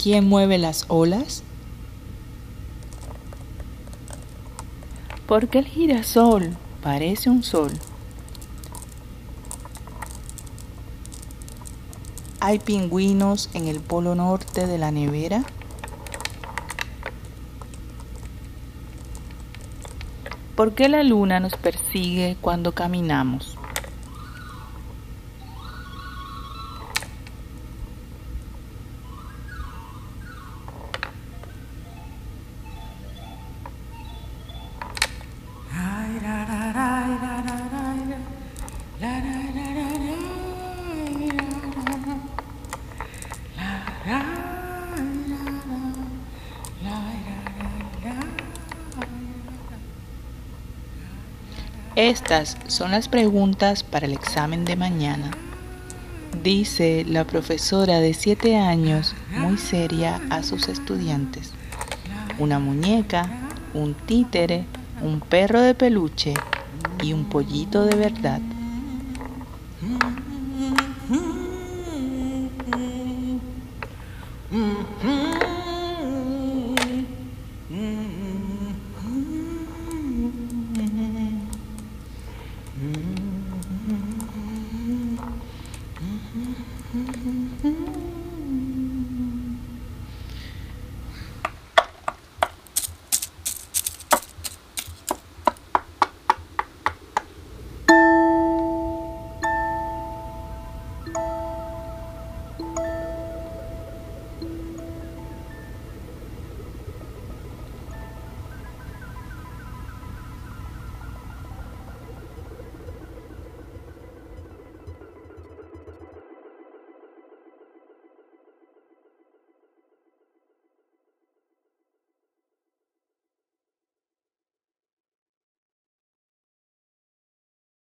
¿Quién mueve las olas? Porque el girasol parece un sol. ¿Hay pingüinos en el polo norte de la nevera? ¿Por qué la luna nos persigue cuando caminamos? Estas son las preguntas para el examen de mañana, dice la profesora de 7 años muy seria a sus estudiantes. Una muñeca, un títere, un perro de peluche y un pollito de verdad. mm-hmm.